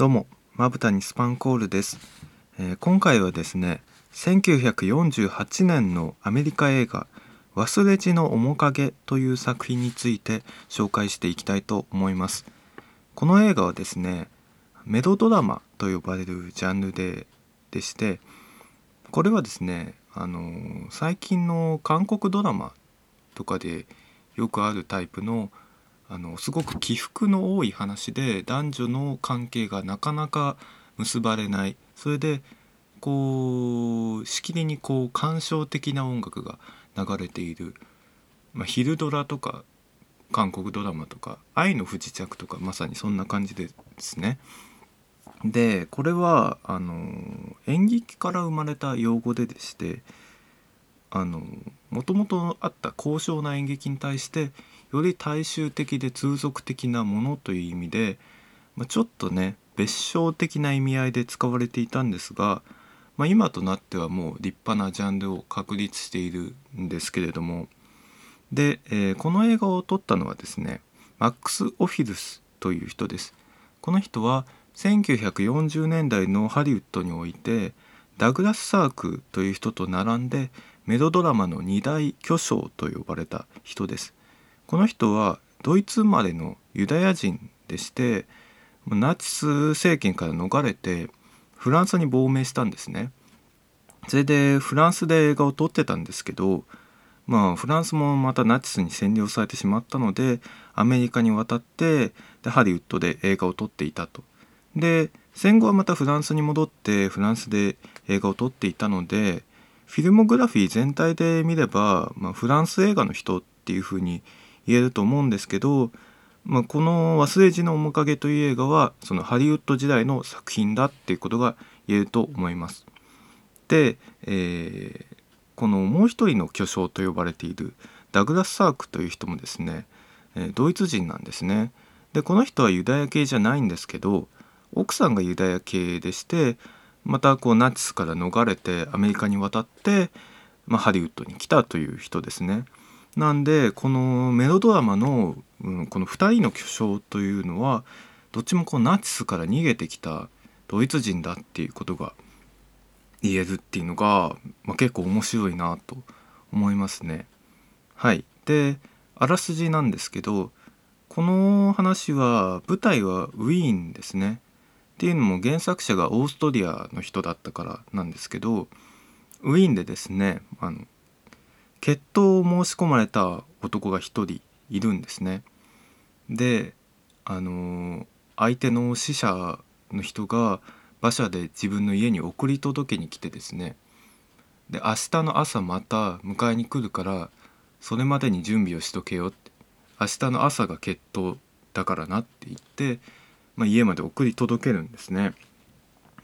どうもまぶたにスパンコールです、えー今回はですね1948年のアメリカ映画「忘れじの面影」という作品について紹介していきたいと思います。この映画はですねメロドラマと呼ばれるジャンルででしてこれはですねあのー最近の韓国ドラマとかでよくあるタイプのあのすごく起伏の多い話で男女の関係がなかなか結ばれないそれでこうしきりにこう感傷的な音楽が流れている、まあ、昼ドラとか韓国ドラマとか「愛の不時着」とかまさにそんな感じですね。でこれはあの演劇から生まれた用語ででしてもともとあった高尚な演劇に対してより大衆的で通俗的なものという意味で、まあ、ちょっとね別称的な意味合いで使われていたんですが、まあ、今となってはもう立派なジャンルを確立しているんですけれどもで、えーこの映画を撮ったのはですねマックス・オフィルスという人です。この人は1940年代のハリウッドにおいてダグラス・サークという人と並んでメロドラマの二大巨匠と呼ばれた人です。この人はドイツ生まれのユダヤ人でしてナチス政権から逃れてフランスに亡命したんですね。それでフランスで映画を撮ってたんですけどまあフランスもまたナチスに占領されてしまったのでアメリカに渡ってでハリウッドで映画を撮っていたと。で戦後はまたフランスに戻ってフランスで映画を撮っていたのでフィルモグラフィー全体で見れば、まあ、フランス映画の人っていうふうに言えると思うんですけど、まあ、この「忘れじの面影」という映画はそのハリウッド時代の作品だっていうことが言えると思います。で、えーこのもう一人の巨匠と呼ばれているダグラス・サークという人もですね、えードイツ人なんですね。でこの人はユダヤ系じゃないんですけど奥さんがユダヤ系でしてまたこうナチスから逃れてアメリカに渡って、まあ、ハリウッドに来たという人ですね。なんでこのメロドラマの、うん、この2人の巨匠というのはどっちもこうナチスから逃げてきたドイツ人だっていうことが言えるっていうのが、まあ、結構面白いなと思いますね。はい、であらすじなんですけどこの話は舞台はウィーンですね。っていうのも原作者がオーストリアの人だったからなんですけどウィーンでですねあの決闘を申し込まれた男が一人いるんですね。であの相手の死者の人が馬車で自分の家に送り届けに来てですね。で明日の朝また迎えに来るからそれまでに準備をしとけよって。明日の朝が決闘だからなって言って、まあ、家まで送り届けるんですね。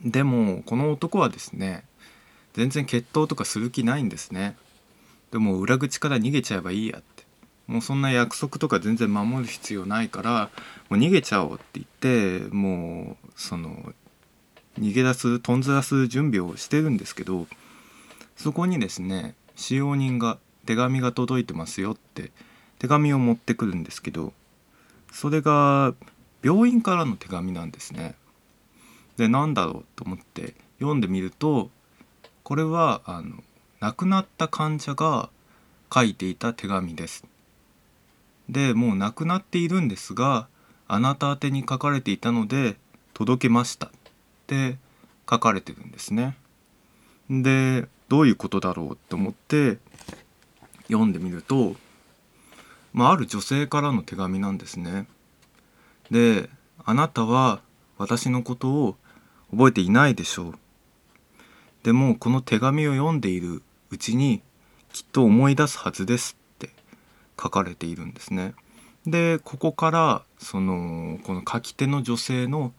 でもこの男はですね全然決闘とかする気ないんですね。でも裏口から逃げちゃえばいいやってもうそんな約束とか全然守る必要ないからもう逃げちゃおうって言ってもうその逃げ出すとんずらす準備をしてるんですけどそこにですね使用人が手紙が届いてますよって手紙を持ってくるんですけどそれが病院からの手紙なんですね。でなんだろうと思って読んでみるとこれはあの亡くなった患者が書いていた手紙です。でもう亡くなっているんですがあなた宛てに書かれていたので届けましたって書かれてるんですね。でどういうことだろうと思って読んでみると、まあ、ある女性からの手紙なんですね。であなたは私のことを覚えていないでしょう。でもこの手紙を読んでいるうちにきっと思い出すはずですって書かれているんですね。でここからそのこの書き手の女性の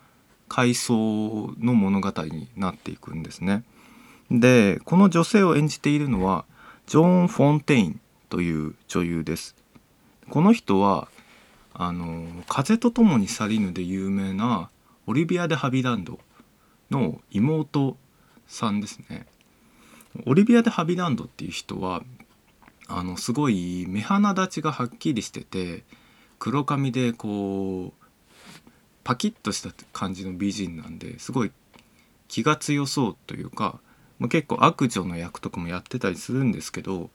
回想の物語になっていくんですね。でこの女性を演じているのはジョーン・フォンテインという女優です。この人はあの「風と共に去りぬ」で有名なオリビア・デ・ハビランドの妹さんですね。オリビア・デ・ハビランドっていう人はあのすごい目鼻立ちがはっきりしてて黒髪でこうパキッとした感じの美人なんですごい気が強そうというか、まあ、結構悪女の役とかもやってたりするんですけど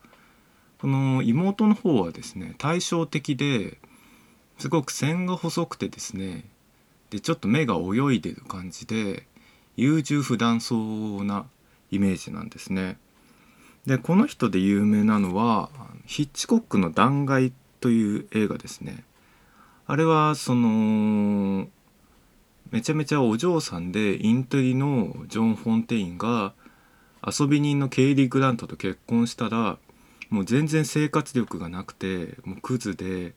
この妹の方はですね対照的ですごく線が細くてですねでちょっと目が泳いでる感じで優柔不断そうなイメージなんですね。でこの人で有名なのはヒッチコックの「断崖」という映画ですね。あれはそのめちゃめちゃお嬢さんでインテリのジョン・フォンテインが遊び人のケイリー・グラントと結婚したらもう全然生活力がなくてもうクズで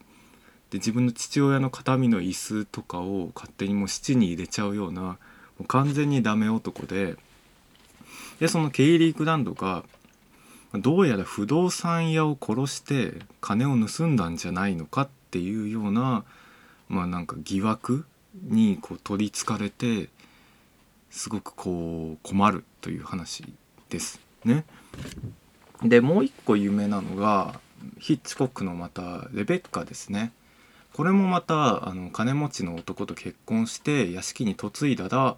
で自分の父親の形見の椅子とかを勝手にもう七に入れちゃうようなもう完全にダメ男ででそのケイリー・グランドがどうやら不動産屋を殺して金を盗んだんじゃないのかっていうようなまあなんか疑惑にこう取りつかれてすごくこう困るという話ですね。でもう一個有名なのがヒッチコックのまたレベッカですね。これもまたあの金持ちの男と結婚して屋敷に嫁いだら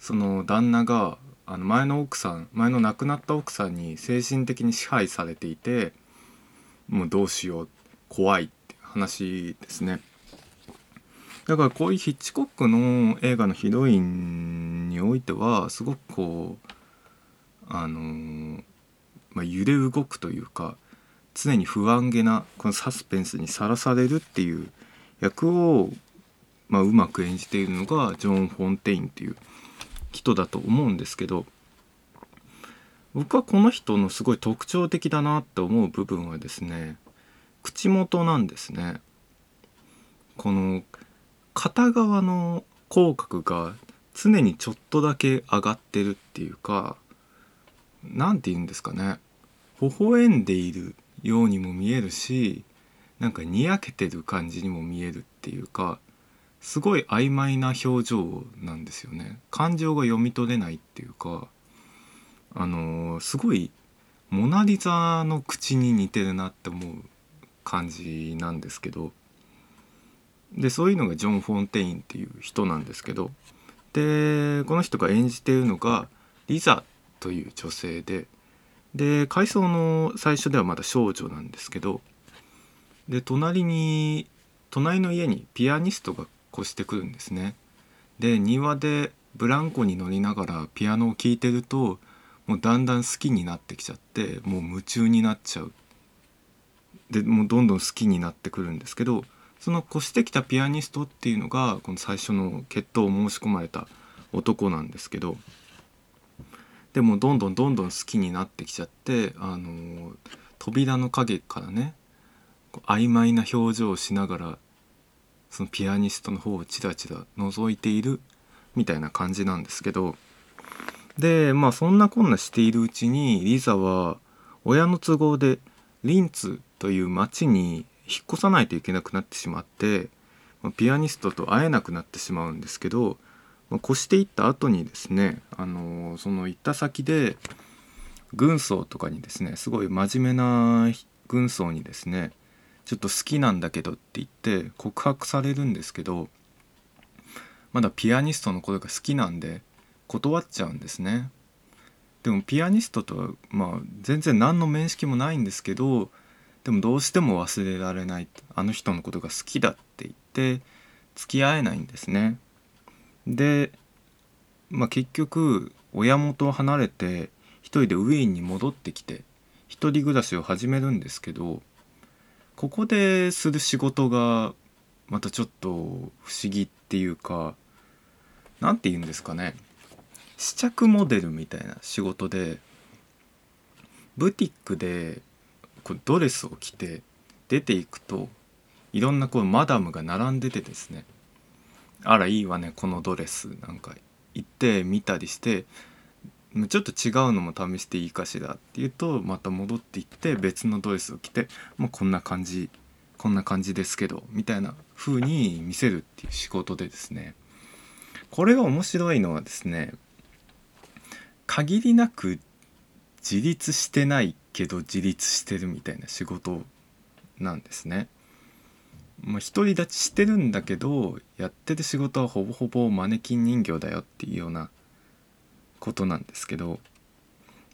その旦那があの前の奥さん前の亡くなった奥さんに精神的に支配されていてもうどうしよう怖いって話ですね。だからこういうヒッチコックの映画のヒロインにおいてはすごくこうあの、まあ、揺れ動くというか常に不安げなこのサスペンスにさらされるっていう役を、まあ、うまく演じているのがジョン・フォンテインっていう人だと思うんですけど僕はこの人のすごい特徴的だなって思う部分はですね口元なんですね。この片側の口角が常にちょっとだけ上がってるっていうか何て言うんですかね微笑んでいるようにも見えるしなんかにやけてる感じにも見えるっていうかすごい曖昧な表情なんですよね。感情が読み取れないっていうかあのー、すごいモナ・リザの口に似てるなって思う感じなんですけどでそういうのがジョン・フォンテインっていう人なんですけどでこの人が演じているのがリザという女性でで回想の最初ではまだ少女なんですけどで隣に隣の家にピアニストが越してくるんですね。で庭でブランコに乗りながらピアノを聴いてるともうだんだん好きになってきちゃってもう夢中になっちゃうでもうどんどん好きになってくるんですけどその越してきたピアニストっていうのがこの最初の決闘を申し込まれた男なんですけどでもどんどんどんどん好きになってきちゃってあの扉の影からね曖昧な表情をしながらそのピアニストの方をチラチラ覗いているみたいな感じなんですけどでまあそんなこんなしているうちにリザは親の都合でリンツという町に引っ越さないといけなくなってしまってピアニストと会えなくなってしまうんですけどま越していった後にですね、あのその行った先で軍曹とかにですねすごい真面目な軍曹にですねちょっと好きなんだけどって言って告白されるんですけどまだピアニストのことが好きなんで断っちゃうんですね。でもピアニストとはまあ全然何の面識もないんですけどでもどうしても忘れられないあの人のことが好きだって言って付き合えないんですね。で、まあ、結局親元を離れて一人でウィーンに戻ってきて一人暮らしを始めるんですけどここでする仕事がまたちょっと不思議っていうか何て言うんですかね。試着モデルみたいな仕事でブティックでこうドレスを着て出ていくといろんなこうマダムが並んでてですね。あらいいわねこのドレス。なんか行ってみたりしてちょっと違うのも試していいかしらって言うとまた戻っていって別のドレスを着てもうこんな感じこんな感じですけどみたいな風に見せるっていう仕事でですねこれが面白いのはですね限りなく自立してないけど自立してるみたいな仕事なんですね。まあ、独り立ちしてるんだけどやってる仕事はほぼほぼマネキン人形だよっていうようなことなんですけど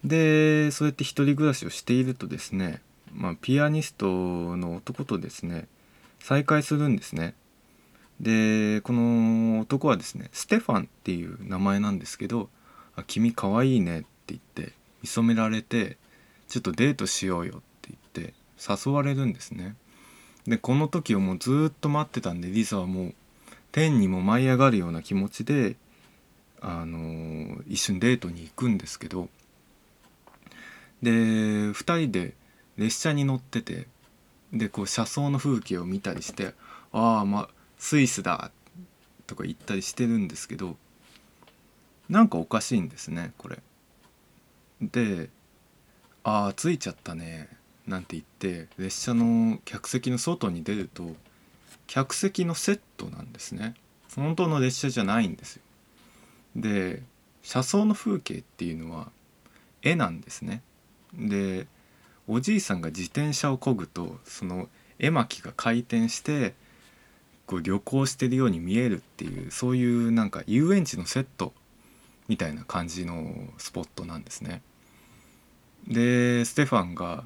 でそうやって一人暮らしをしているとですね、まあ、ピアニストの男とですね再会するんですね。でこの男はですねステファンっていう名前なんですけど「あ君かわいいね」って言って見初められて「ちょっとデートしようよ」って言って誘われるんですね。でこの時をもうずっと待ってたんでリサはもう天にも舞い上がるような気持ちで、あの、一緒にデートに行くんですけどで2人で列車に乗っててでこう車窓の風景を見たりして「ああまあスイスだ」とか言ったりしてるんですけどなんかおかしいんですねこれ。で「ああ着いちゃったね」なんて言って列車の客席の外に出ると客席のセットなんですね本当の列車じゃないんですよで車窓の風景っていうのは絵なんですねでおじいさんが自転車を漕ぐとその絵巻が回転してこう旅行してるように見えるっていうそういうなんか遊園地のセットみたいな感じのスポットなんですね。でステファンが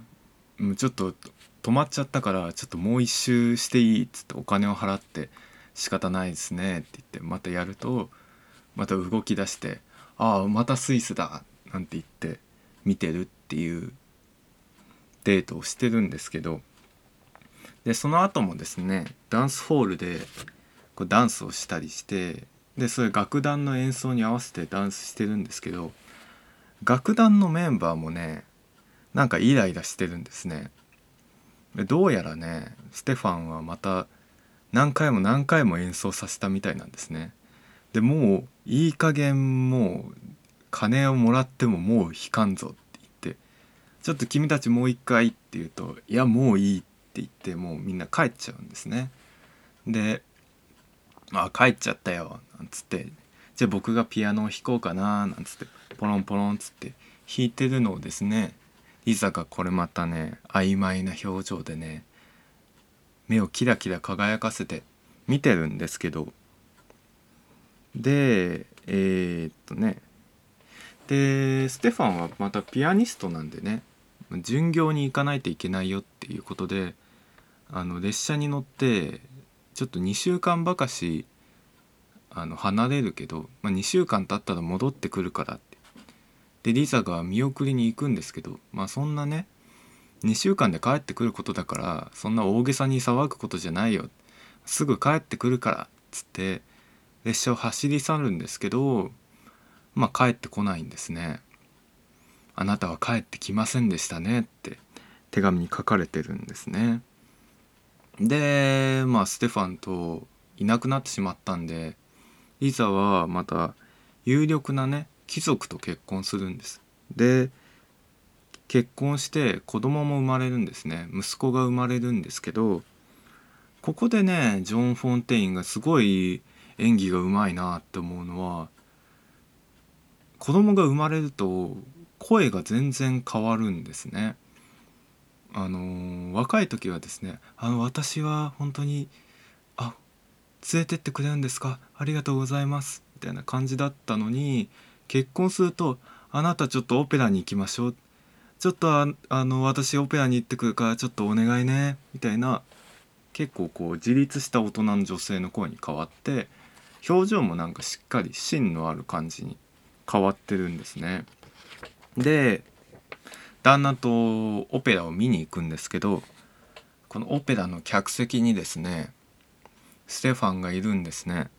ちょっと止まっちゃったからちょっともう一周していいっつってお金を払って仕方ないですねって言ってまたやるとまた動き出して「ああまたスイスだ」なんて言って見てるっていうデートをしてるんですけどでその後もですねダンスホールでこうダンスをしたりしてでそれ楽団の演奏に合わせてダンスしてるんですけど楽団のメンバーもねなんかイライラしてるんですね。どうやらねステファンはまた何回も何回も演奏させたみたいなんですね。でもういい加減もう金をもらってももう弾かんぞって言ってちょっと君たちもう一回って言うといやもういいって言ってもうみんな帰っちゃうんですね。で「あ帰っちゃったよ」なんつって「じゃあ僕がピアノを弾こうかな」なんつって。ポロンポロンつって。弾いてるのをですねリザがこれまたね曖昧な表情でね目をキラキラ輝かせて見てるんですけどでえー、っとね。でステファンはまたピアニストなんでね。巡業に行かないといけないよっていうことであの列車に乗ってちょっと2週間ばかしあの離れるけど、まあ、2週間経ったら戻ってくるからって。でリザが見送りに行くんですけどまあそんなね2週間で帰ってくることだからそんな大げさに騒ぐことじゃないよ。すぐ帰ってくるからっつって列車を走り去るんですけどまあ帰ってこないんですね。あなたは帰ってきませんでしたねって手紙に書かれてるんですね。でまあステファンといなくなってしまったんでリザはまた有力なね貴族と結婚するんですで結婚して子供も生まれるんですね息子が生まれるんですけどここでねジョン・フォンテインがすごい演技がうまいなって思うのは子供が生まれると声が全然変わるんですね。あのー、若い時はですね「あの私は本当にあ連れてってくれるんですか？ありがとうございます」みたいな感じだったのに結婚すると「あなたちょっとオペラに行きましょう」ちょっとああの私オペラに行ってくるからちょっとお願いね。みたいな結構こう自立した大人の女性の声に変わって表情もなんかしっかり芯のある感じに変わってるんですね。で旦那とオペラを見に行くんですけどこのオペラの客席にですねステファンがいるんですね。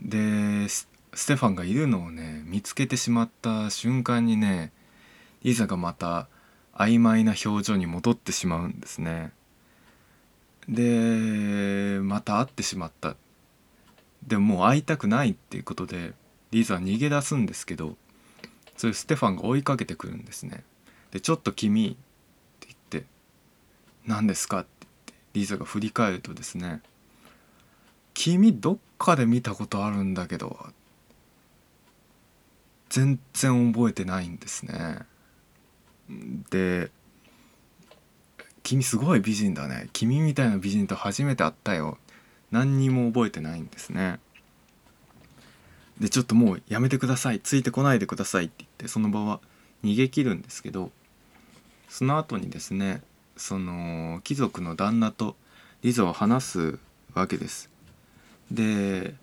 でステファンがいるのをね見つけてしまった瞬間にねリザがまた曖昧な表情に戻ってしまうんですね。でまた会ってしまったでももう会いたくないっていうことでリーザは逃げ出すんですけどそれステファンが追いかけてくるんですね。で「ちょっと君」って言って「何ですか?」って言ってリーザが振り返るとですね「君どっかで見たことあるんだけど」全然覚えてないんですね。で君すごい美人だね君みたいな美人と初めて会ったよ何にも覚えてないんですね。でちょっともうやめてください。ついてこないでくださいって言ってその場は逃げ切るんですけどその後にですねその貴族の旦那とリザを話すわけです。で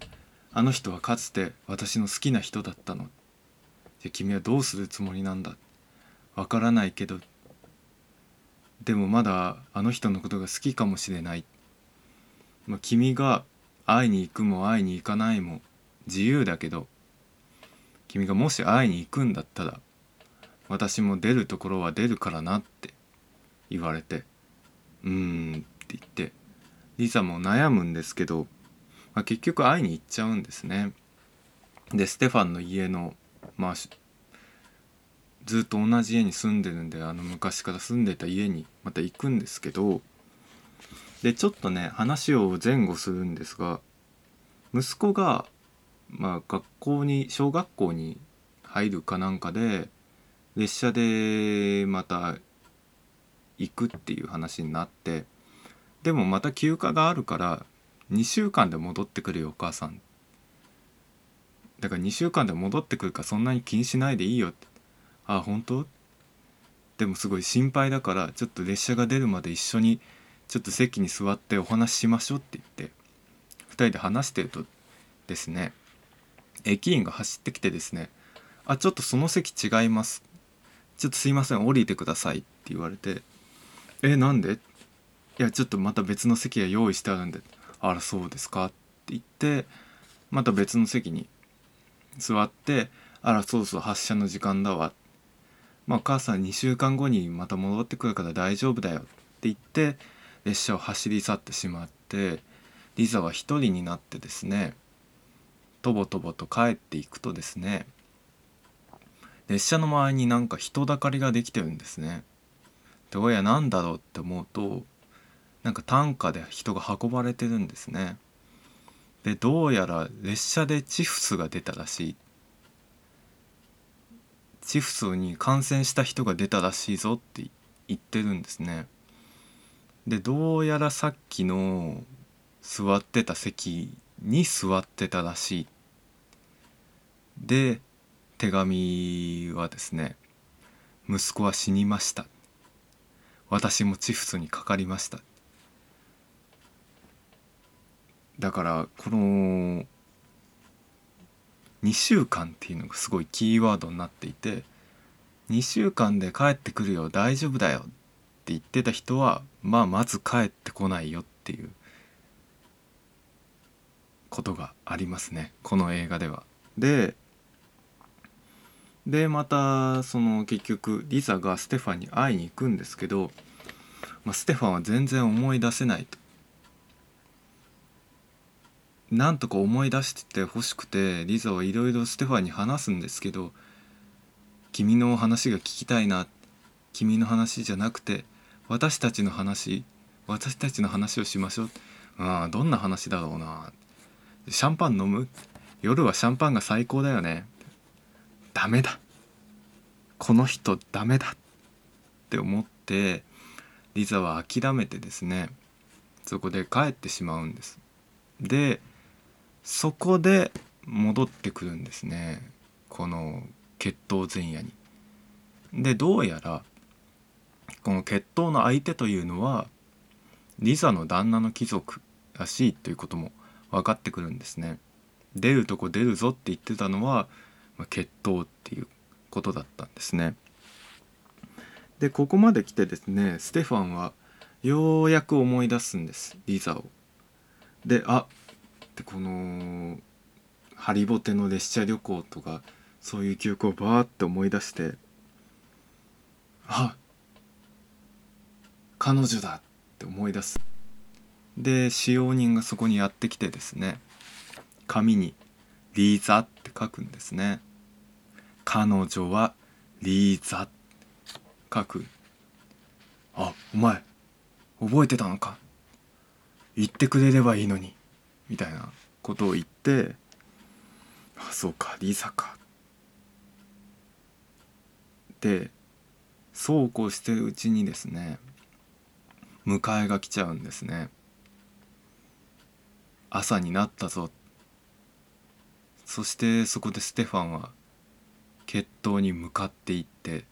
あの人はかつて私の好きな人だったの。じゃ君はどうするつもりなんだ。わからないけど。でもまだあの人のことが好きかもしれない、まあ、君が会いに行くも会いに行かないも自由だけど君がもし会いに行くんだったら私も出るところは出るからなって言われてうーんって言ってリサも悩むんですけど、まあ、結局会いに行っちゃうんですね。でステファンの家のまあずっと同じ家に住んでるんであの昔から住んでた家にまた行くんですけどでちょっとね話を前後するんですが息子がまあ学校に小学校に入るかなんかで列車でまた行くっていう話になってでもまた休暇があるから2週間で戻ってくるよお母さん。だから2週間で戻ってくるかそんなに気にしないでいいよ。ってあ本当？でもすごい心配だからちょっと列車が出るまで一緒にちょっと席に座ってお話ししましょうって言って2人で話してるとですね駅員が走ってきてですね「あちょっとその席違います」「ちょっとすいません降りてください」って言われて「えなんで?」「いやちょっとまた別の席が用意してあるんで」「あらそうですか」って言ってまた別の席に座って「あらそうそう発車の時間だわ」まあ、お母さん2週間後にまた戻ってくるから大丈夫だよって言って列車を走り去ってしまってリザは一人になってですねとぼとぼと帰っていくとですね列車の周りになんか人だかりができてるんですね。でおや何だろうって思うとなんか担架で人が運ばれてるんですね。でどうやら列車でチフスが出たらしいチフスに感染した人が出たらしいぞって言ってるんですね。でどうやらさっきの座ってた席に座ってたらしい。で手紙はですね「息子は死にました」「私もチフスにかかりました」だからこの2週間っていうのがすごいキーワードになっていて2週間で帰ってくるよ大丈夫だよ。言ってた人はまあまず帰ってこないよっていうことがありますねこの映画では。ででまたその結局リザがステファンに会いに行くんですけど、まあ、ステファンは全然思い出せないと。なんとか思い出してほしくてリザはいろいろステファンに話すんですけど「君の話が聞きたいな」「君の話じゃなくて私たちの話私たちの話をしましょう」ああどんな話だろうな。シャンパン飲む？夜はシャンパンが最高だよね。ダメだ。この人ダメだ。って思ってリザは諦めてですねそこで帰ってしまうんです。でそこで戻ってくるんですねこの決闘前夜に。でどうやらこの決闘の相手というのはリザの旦那の貴族らしいということも分かってくるんですね。出るとこ出るぞって言ってたのは、まあ、決闘っていうことだったんですね。でここまで来てですねステファンはようやく思い出すんですリザを。であってこのハリボテの列車旅行とかそういう記憶をバーって思い出してあ彼女だって思い出す。で使用人がそこにやってきてですね紙に「リーザ」って書くんですね。彼女はリーザ書く。あお前覚えてたのか？言ってくれればいいのに。みたいなことを言ってあそうかリーザか。でそうこうしてるうちにですね迎えが来ちゃうんですね。朝になったぞ。そしてそこでステファンは決闘に向かっていって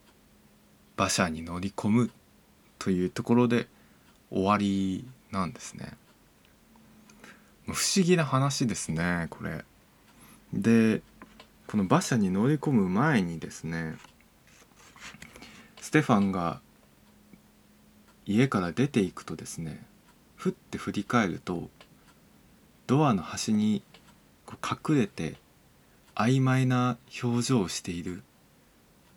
馬車に乗り込むというところで終わりなんですね。不思議な話ですねこれ。でこの馬車に乗り込む前にですねステファンが家から出ていくとですねふって振り返るとドアの端に隠れて曖昧な表情をしている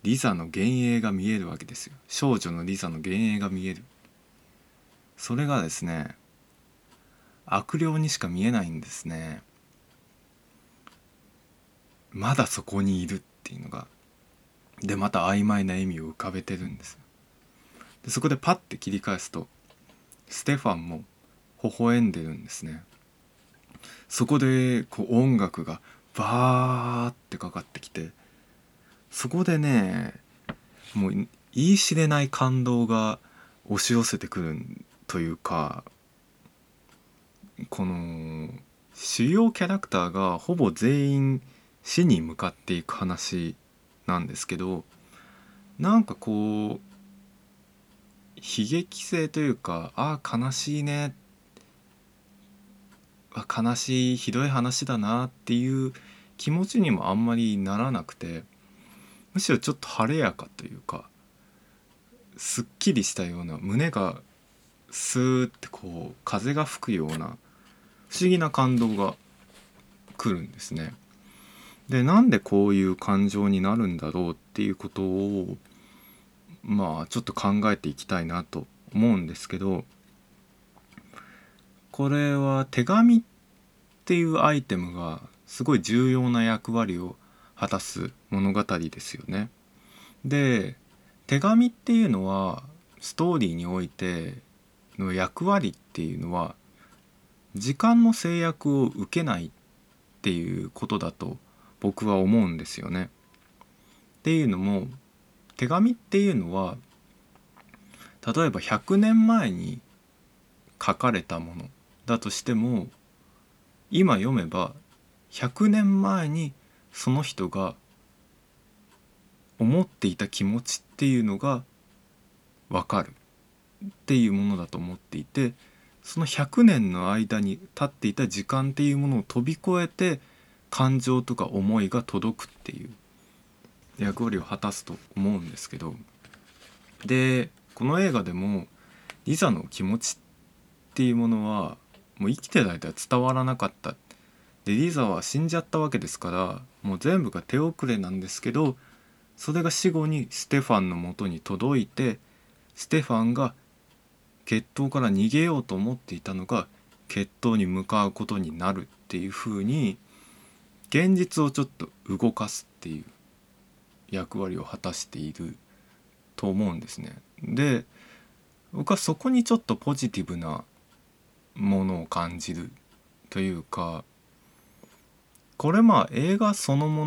リザの幻影が見えるわけですよ。少女のリザの幻影が見える。それがですね悪霊にしか見えないんですね。まだそこにいるっていうのがでまた曖昧な笑みを浮かべてるんです。でそこでパッて切り返すとステファンも微笑んでるんですね。そこでこう音楽がバーってかかってきてそこでねもう言い知れない感動が押し寄せてくるというかこの主要キャラクターがほぼ全員死に向かっていく話なんですけどなんかこう悲劇性というかああ悲しいね悲しいひどい話だなっていう気持ちにもあんまりならなくてむしろちょっと晴れやかというかすっきりしたような胸がスーってこう風が吹くような不思議な感動が来るんですね。でなんでこういう感情になるんだろうっていうことをまあちょっと考えていきたいなと思うんですけどこれは手紙っていうアイテムがすごい重要な役割を果たす物語ですよね。で手紙っていうのはストーリーにおいての役割っていうのは時間の制約を受けないっていうことだと僕は思うんですよね。っていうのも手紙っていうのは例えば100年前に書かれたものだとしても今読めば100年前にその人が思っていた気持ちっていうのが分かるっていうものだと思っていてその100年の間に経っていた時間っていうものを飛び越えて感情とか思いが届くっていう役割を果たすと思うんですけどでこの映画でもリザの気持ちっていうものはもう生きてる間は伝わらなかった。でリザは死んじゃったわけですからもう全部が手遅れなんですけどそれが死後にステファンのもとに届いてステファンが決闘から逃げようと思っていたのが決闘に向かうことになるっていう風に現実をちょっと動かすっていう。役割を果たしていると思うんですね。で僕はそこにちょっとポジティブなものを感じるというかこれまあ映画そのも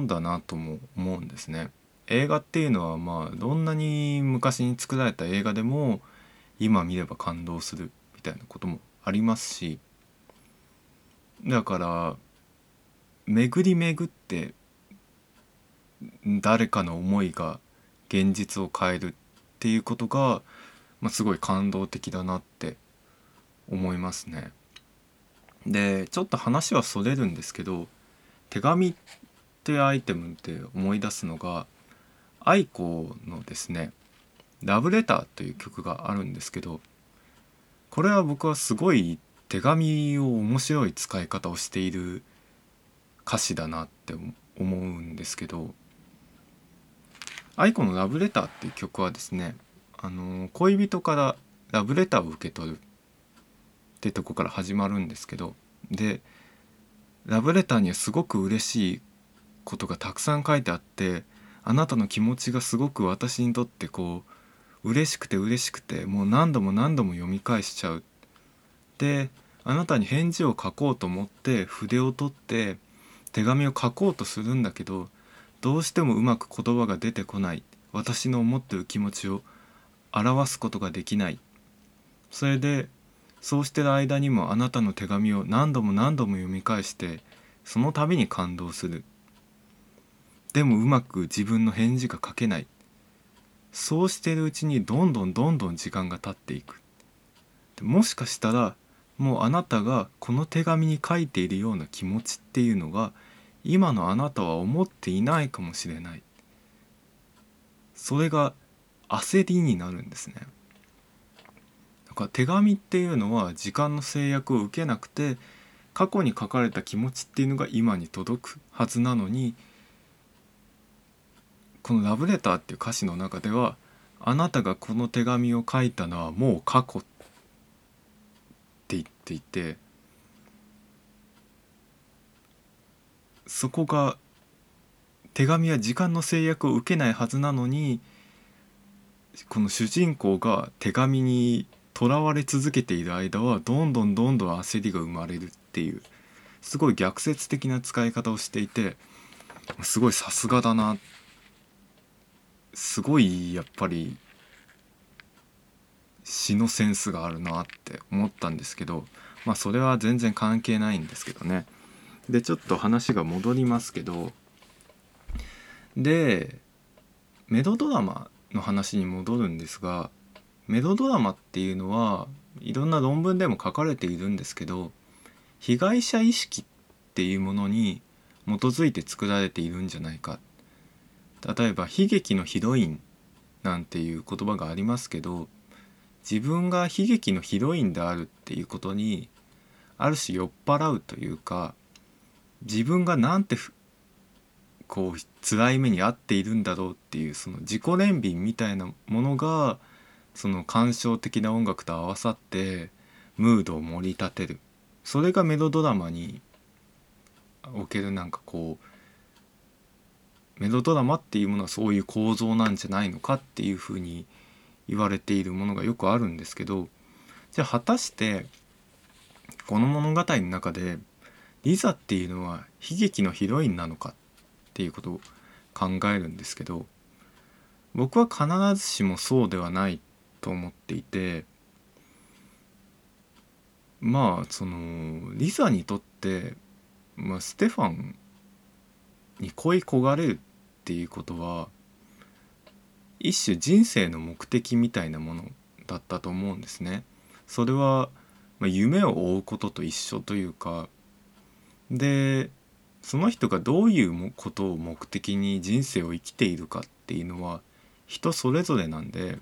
のだなとも思うんですね。映画っていうのはまあどんなに昔に作られた映画でも今見れば感動するみたいなこともありますしだから巡り巡って誰かの思いが現実を変えるっていうことが、まあ、すごい感動的だなって思いますね。でちょっと話はそれるんですけど手紙ってアイテムって思い出すのが愛子のですね「ラブレター」という曲があるんですけどこれは僕はすごい手紙を面白い使い方をしている歌詞だなって思うんですけど愛子の「ラブレター」っていう曲はですねあの恋人からラブレターを受け取るってとこから始まるんですけどでラブレターにはすごく嬉しいことがたくさん書いてあってあなたの気持ちがすごく私にとってこう嬉しくて嬉しくてもう何度も何度も読み返しちゃう。であなたに返事を書こうと思って筆を取って手紙を書こうとするんだけどどうしてもうまく言葉が出てこない。私の思ってる気持ちを表すことができない。それでそうしてる間にもあなたの手紙を何度も何度も読み返してその度に感動する。でもうまく自分の返事が書けない。そうしてるうちにどんどんどんどん時間が経っていく。もしかしたらもうあなたがこの手紙に書いているような気持ちっていうのが今のあなたは思っていないかもしれない。それが焦りになるんですね。だから手紙っていうのは時間の制約を受けなくて過去に書かれた気持ちっていうのが今に届くはずなのにこの「ラブレター」っていう歌詞の中ではあなたがこの手紙を書いたのはもう過去って言っていてそこが手紙は時間の制約を受けないはずなのにこの主人公が手紙にとらわれ続けている間はどんどんどんどん焦りが生まれるっていうすごい逆説的な使い方をしていてすごいさすがだなすごいやっぱり詩のセンスがあるなって思ったんですけどまあそれは全然関係ないんですけどね。でちょっと話が戻りますけどでメドドラマの話に戻るんですがメドドラマっていうのはいろんな論文でも書かれているんですけど被害者意識っていうものに基づいて作られているんじゃないか。例えば悲劇のヒロインなんていう言葉がありますけど自分が悲劇のヒロインであるっていうことにある種酔っ払うというか自分がなんてこう辛い目に遭っているんだろうっていうその自己憐憫みたいなものがその感傷的な音楽と合わさってムードを盛り立てる。それがメロドラマにおけるなんかこうメロドラマっていうものはそういう構造なんじゃないのかっていうふうに言われているものがよくあるんですけどじゃあ果たしてこの物語の中でリザっていうのは悲劇のヒロインなのかっていうことを考えるんですけど僕は必ずしもそうではないと思っていてまあそのリザにとって、まあ、ステファンに恋焦がれるっていうことは一種人生の目的みたいなものだったと思うんですね。それは、まあ、夢を追うことと一緒というかでその人がどういうことを目的に人生を生きているかっていうのは人それぞれなんで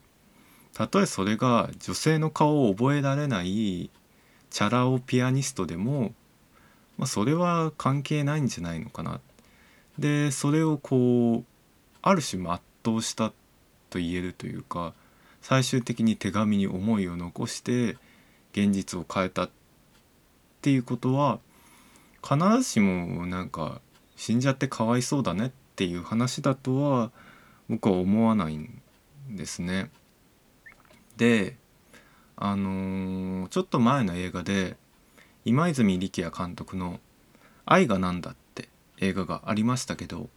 たとえそれが女性の顔を覚えられないチャラ男ピアニストでも、まあ、それは関係ないんじゃないのかな。でそれをこうある種全うしたと言えるというか最終的に手紙に思いを残して現実を変えたっていうことは必ずしもなんか死んじゃってかわいそうだねっていう話だとは僕は思わないんですね。であのー、ちょっと前の映画で今泉力也監督の「愛がなんだ」って映画がありましたけど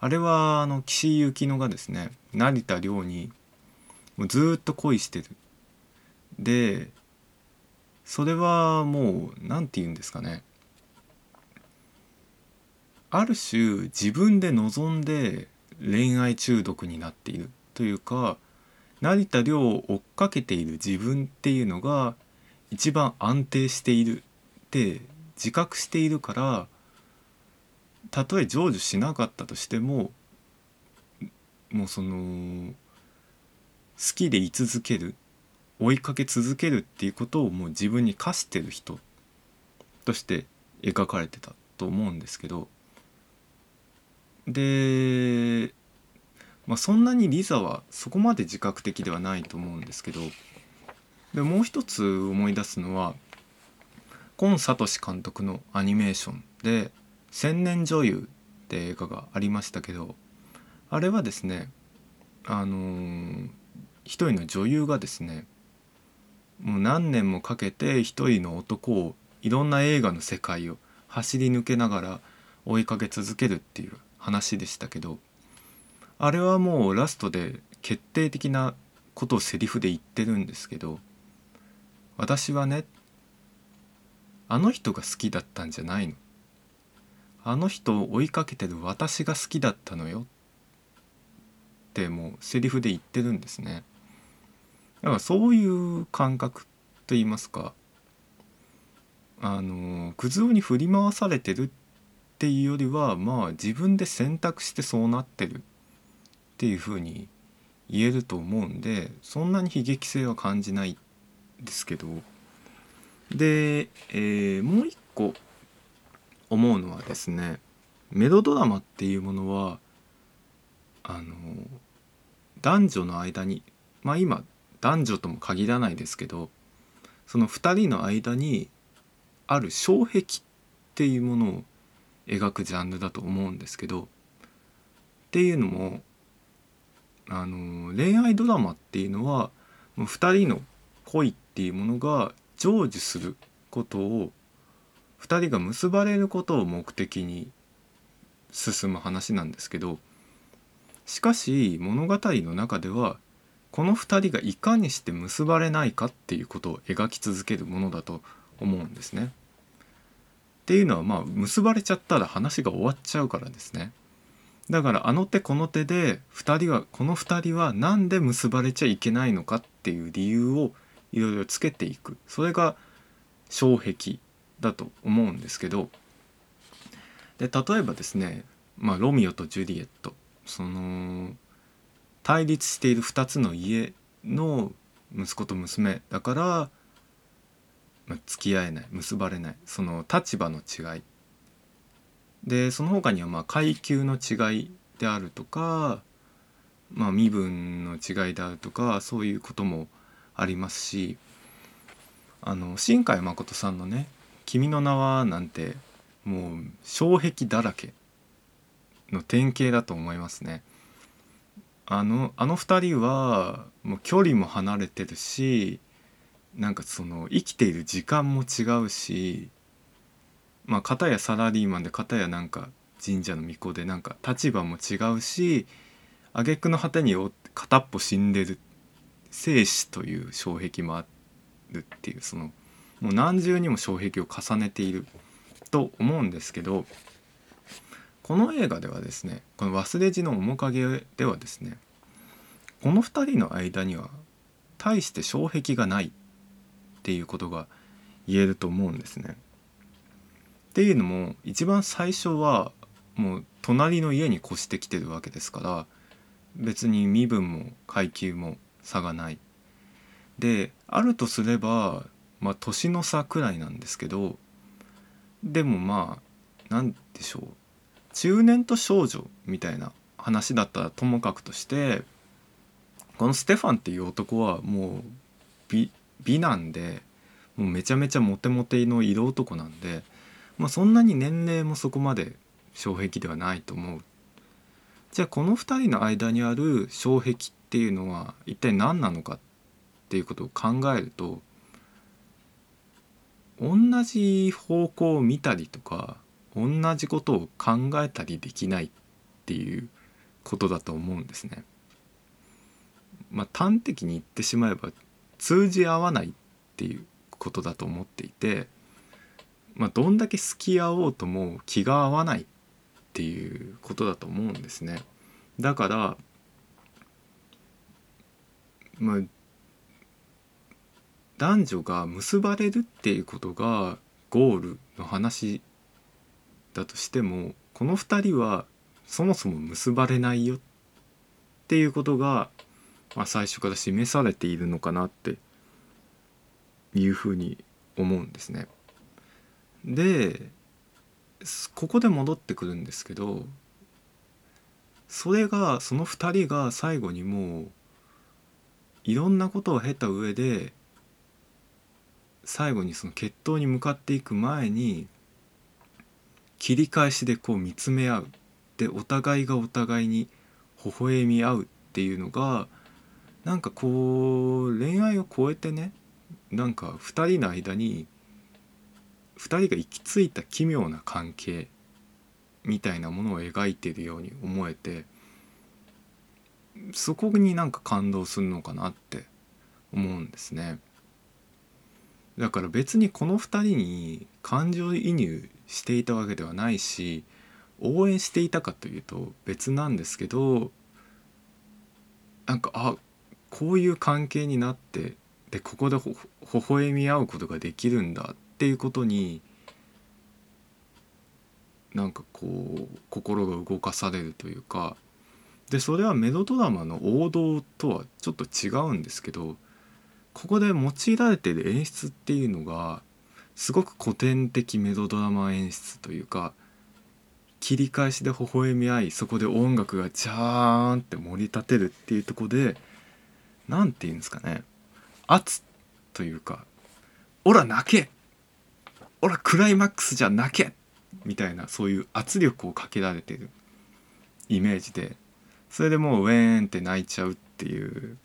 あれはあの岸井ゆきのがですね成田凌にもうずっと恋してる。でそれはもう何て言うんですかねある種自分で望んで恋愛中毒になっているというか成田凌を追っかけている自分っていうのが一番安定しているって自覚しているからたとえ成就しなかったとしてももうその好きでい続ける追いかけ続けるっていうことをもう自分に課してる人として描かれてたと思うんですけどで、まあ、そんなにリザはそこまで自覚的ではないと思うんですけどでもう一つ思い出すのは今聡監督のアニメーションで「千年女優」って映画がありましたけどあれはですねあのー、一人の女優がですねもう何年もかけて一人の男をいろんな映画の世界を走り抜けながら追いかけ続けるっていう話でしたけどあれはもうラストで決定的なことをセリフで言ってるんですけど私はねあの人が好きだったんじゃないの。あの人を追いかけてる私が好きだったのよ。ってもうセリフで言ってるんですね。だからそういう感覚と言いますかあのクズ男に振り回されてるっていうよりはまあ自分で選択してそうなってるっていうふうに言えると思うんでそんなに悲劇性は感じないですけど。で、えー、もう一個思うのはですねメロドラマっていうものはあの男女の間にまあ今男女とも限らないですけどその2人の間にある障壁っていうものを描くジャンルだと思うんですけどっていうのもあの恋愛ドラマっていうのはもう2人の恋っていうものが成就することを2人が結ばれることを目的に進む話なんですけどしかし物語の中ではこの2人がいかにして結ばれないかっていうことを描き続けるものだと思うんですね。っていうのはまあ結ばれちゃったら話が終わっちゃうからですね。だからあの手この手で2人はこの2人は何で結ばれちゃいけないのかっていう理由をいろいろつけていく。それが障壁だと思うんですけど。で例えばですね、まあ、ロミオとジュリエット。その対立している2つの家の息子と娘だから、まあ、付き合えない結ばれないその立場の違いでその他にはまあ階級の違いであるとか、まあ、身分の違いであるとかそういうこともありますしあの新海誠さんのね「君の名は」なんてもう障壁だらけの典型だと思いますね。あのあの2人はもう距離も離れてるしなんかその生きている時間も違うしまあ片やサラリーマンで片やなんか神社の巫女でなんか立場も違うし挙句の果てに片っぽ死んでる生死という障壁もあるっていうそのもう何重にも障壁を重ねていると思うんですけどこの映画ではですねこの「忘れじの面影」ではですねこの2人の間には大して障壁がないっていうことが言えると思うんですね。っていうのも一番最初はもう隣の家に越してきてるわけですから別に身分も階級も差がない。であるとすればまあ年の差くらいなんですけどでもまあ何でしょう中年と少女みたいな話だったらともかくとしてこのステファンっていう男はもう美美なんでもうめちゃめちゃモテモテの色男なんで、まあ、そんなに年齢もそこまで障壁ではないと思う。じゃあこの2人の間にある障壁っていうのは一体何なのかっていうことを考えると同じ方向を見たりとか同じことを考えたりできないっていうことだと思うんですね。まあ、端的に言ってしまえば通じ合わないっていうことだと思っていて、まあ、どんだけ好き合おうとも気が合わないっていうことだと思うんですね。だからまあ男女が結ばれるっていうことがゴールの話だとしてもこの2人はそもそも結ばれないよっていうことが、まあ、最初から示されているのかなっていうふうに思うんですね。でここで戻ってくるんですけどそれがその2人が最後にもういろんなことを経た上で最後にその決闘に向かっていく前に切り返しでこう見つめ合うでお互いがお互いに微笑み合うっていうのがなんかこう恋愛を超えてねなんか2人の間に2人が行き着いた奇妙な関係みたいなものを描いてるように思えてそこになんか感動するのかなって思うんですね。だから別にこの2人に感情移入していたわけではないし応援していたかというと別なんですけどなんかあこういう関係になってでここでほ微笑み合うことができるんだっていうことになんかこう心が動かされるというかでそれはメロドラマの王道とはちょっと違うんですけどここで用いられてる演出っていうのがすごく古典的メロドラマ演出というか切り返しで微笑み合いそこで音楽がジャーンって盛り立てるっていうとこで何て言うんですかね圧というか「オラ泣け!」「オラクライマックスじゃ泣け!」みたいなそういう圧力をかけられてるイメージでそれでもうウェーンって泣いちゃうっていう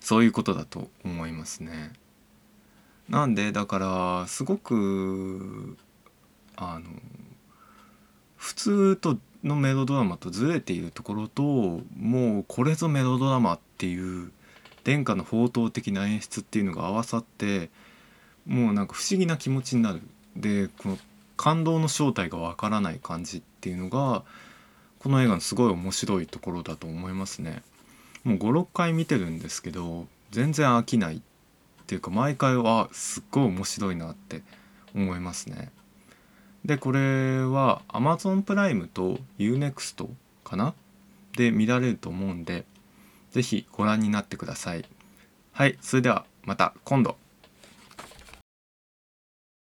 そういうことだと思いますね。なんでだからすごくあの普通とのメロドラマとずれているところともうこれぞメロドラマっていう殿下の宝刀的な演出っていうのが合わさってもうなんか不思議な気持ちになるでこの感動の正体がわからない感じっていうのがこの映画のすごい面白いところだと思いますね。もう56回見てるんですけど全然飽きないっていうか毎回はすっごい面白いなって思いますね。でこれは Amazon プライムと UNEXT かな？で見られると思うんで是非ご覧になってください。はいそれではまた今度。